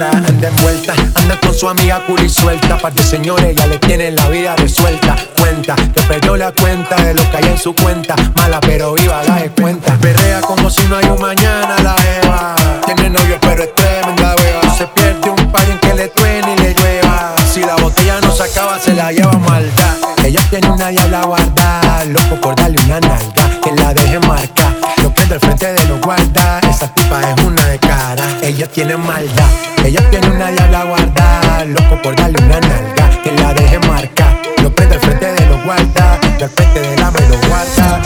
anda envuelta, anda con su amiga curi suelta, parte señores, ya le tiene la vida resuelta, cuenta, que perdió la cuenta de lo que hay en su cuenta, mala pero viva, la de cuenta, perrea como si no hay un mañana, la Eva, tiene novio pero es tremenda hueva, se pierde un par en que le truene y le llueva, si la botella no se acaba se la lleva maldad, ella tiene una diabla guarda, loco por darle una nalga, que la deje marcar, lo prende al frente de los guarda, esa tipa es una de cara, ella tiene maldad, ella tiene una diabla guarda, loco por darle una nalga, que la deje marcar, lo prende al frente de los guarda, y al frente del ama y lo guarda,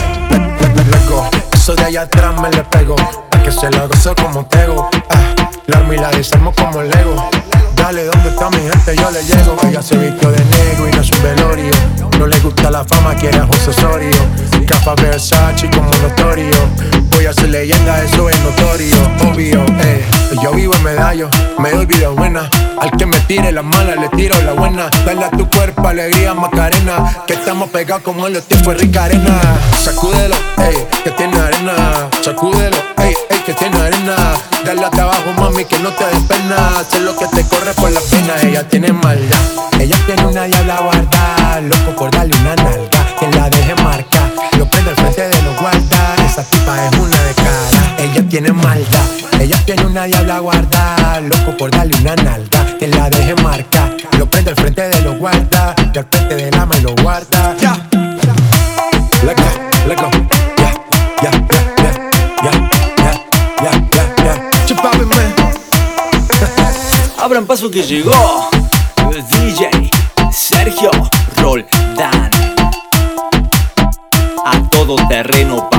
eso de allá atrás me le pego, pa' que se lo gozo como tego, ah, la armo y la desarmo como Lego. Dale, ¿dónde está mi gente? Yo le llego. Ella se vistió de negro y no es un velorio. No le gusta la fama, quiere a José Osorio. Capa Versace como notorio. Voy a ser leyenda, eso es notorio. Obvio, eh. Yo vivo en medallo, me doy vida buena. Al que me tire la mala, le tiro la buena. Dale a tu cuerpo alegría, Macarena. Que estamos pegados como en los tiempos de rica arena. Sacúdelo, ey, que tiene arena. Sacúdelo, ey, ey, que tiene arena. Dale hasta abajo, mami, que no te des pena. Sé lo que te corre por la pena. Ella tiene maldad. Ella tiene una diabla guarda. Loco por darle una es una de cara. Ella tiene maldad, ella tiene una diabla guarda. Loco por darle una nalga, que la deje marca. Lo prende al frente de los guarda, y al frente del ama y lo guarda. Ya, yeah. let go, let go. Ya, ya, ya, ya, ya, ya, ya, ya. Chupame, man. Abran paso que llegó el DJ Sergio Roldán. A todo terreno para